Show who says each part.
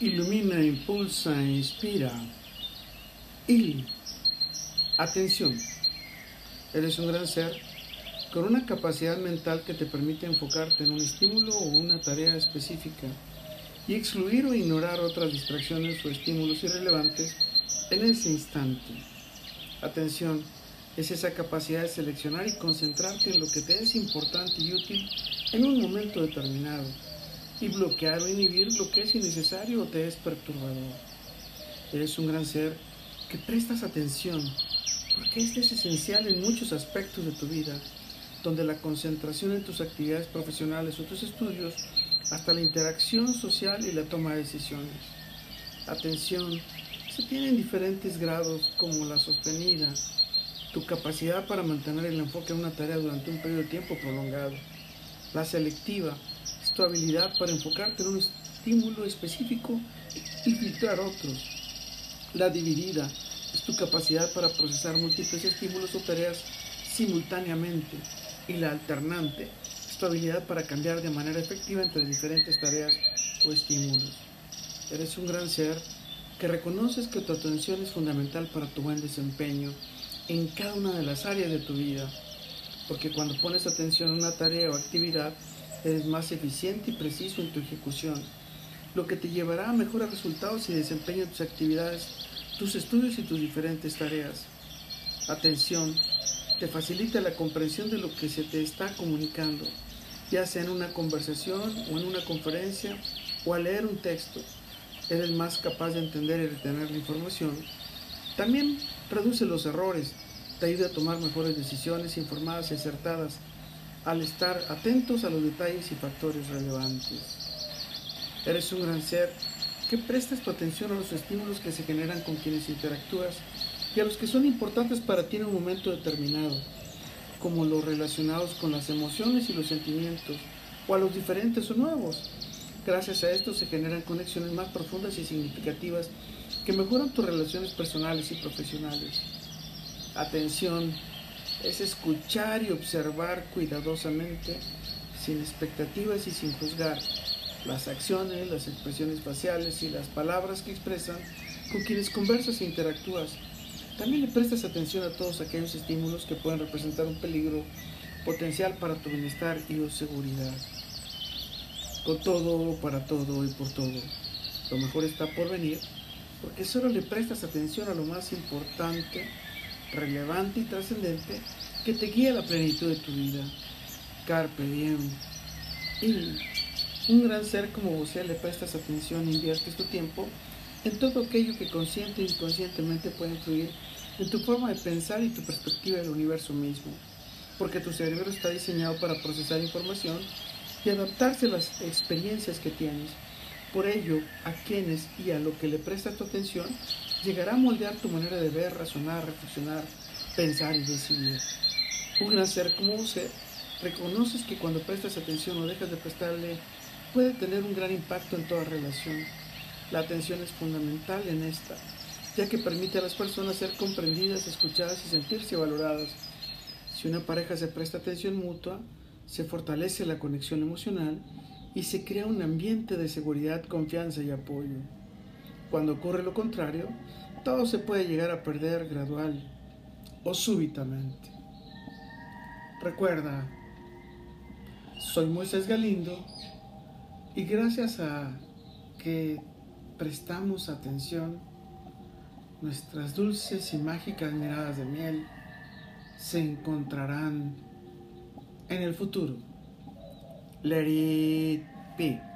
Speaker 1: ilumina, impulsa, inspira. Y atención, eres un gran ser con una capacidad mental que te permite enfocarte en un estímulo o una tarea específica y excluir o ignorar otras distracciones o estímulos irrelevantes en ese instante. Atención, es esa capacidad de seleccionar y concentrarte en lo que te es importante y útil en un momento determinado y bloquear o inhibir lo que es innecesario o te es perturbador. Eres un gran ser que prestas atención, porque este es esencial en muchos aspectos de tu vida, donde la concentración en tus actividades profesionales o tus estudios, hasta la interacción social y la toma de decisiones. Atención, se tienen diferentes grados como la sostenida, tu capacidad para mantener el enfoque en una tarea durante un periodo de tiempo prolongado, la selectiva, tu habilidad para enfocarte en un estímulo específico y filtrar otros. La dividida es tu capacidad para procesar múltiples estímulos o tareas simultáneamente. Y la alternante es tu habilidad para cambiar de manera efectiva entre diferentes tareas o estímulos. Eres un gran ser que reconoces que tu atención es fundamental para tu buen desempeño en cada una de las áreas de tu vida. Porque cuando pones atención a una tarea o actividad, eres más eficiente y preciso en tu ejecución, lo que te llevará a mejores resultados y desempeño en tus actividades, tus estudios y tus diferentes tareas. Atención, te facilita la comprensión de lo que se te está comunicando, ya sea en una conversación o en una conferencia o al leer un texto. Eres más capaz de entender y retener la información. También reduce los errores, te ayuda a tomar mejores decisiones informadas y acertadas al estar atentos a los detalles y factores relevantes. Eres un gran ser que prestas tu atención a los estímulos que se generan con quienes interactúas y a los que son importantes para ti en un momento determinado, como los relacionados con las emociones y los sentimientos, o a los diferentes o nuevos. Gracias a esto se generan conexiones más profundas y significativas que mejoran tus relaciones personales y profesionales. Atención, es escuchar y observar cuidadosamente, sin expectativas y sin juzgar, las acciones, las expresiones faciales y las palabras que expresan con quienes conversas e interactúas. También le prestas atención a todos aquellos estímulos que pueden representar un peligro potencial para tu bienestar y tu seguridad. Con todo, para todo y por todo. Lo mejor está por venir porque solo le prestas atención a lo más importante relevante y trascendente que te guía a la plenitud de tu vida. Carpe diem. Y un gran ser como vos le prestas atención e inviertes tu tiempo en todo aquello que consciente e inconscientemente puede influir en tu forma de pensar y tu perspectiva del universo mismo. Porque tu cerebro está diseñado para procesar información y adaptarse a las experiencias que tienes. Por ello, a quienes y a lo que le prestas tu atención llegará a moldear tu manera de ver, razonar, reflexionar, pensar y decidir. Un ser como usted, reconoces que cuando prestas atención o dejas de prestarle, puede tener un gran impacto en toda relación. La atención es fundamental en esta, ya que permite a las personas ser comprendidas, escuchadas y sentirse valoradas. Si una pareja se presta atención mutua, se fortalece la conexión emocional y se crea un ambiente de seguridad, confianza y apoyo. Cuando ocurre lo contrario, todo se puede llegar a perder gradual o súbitamente. Recuerda, soy Moisés Galindo y gracias a que prestamos atención, nuestras dulces y mágicas miradas de miel se encontrarán en el futuro. Let it be.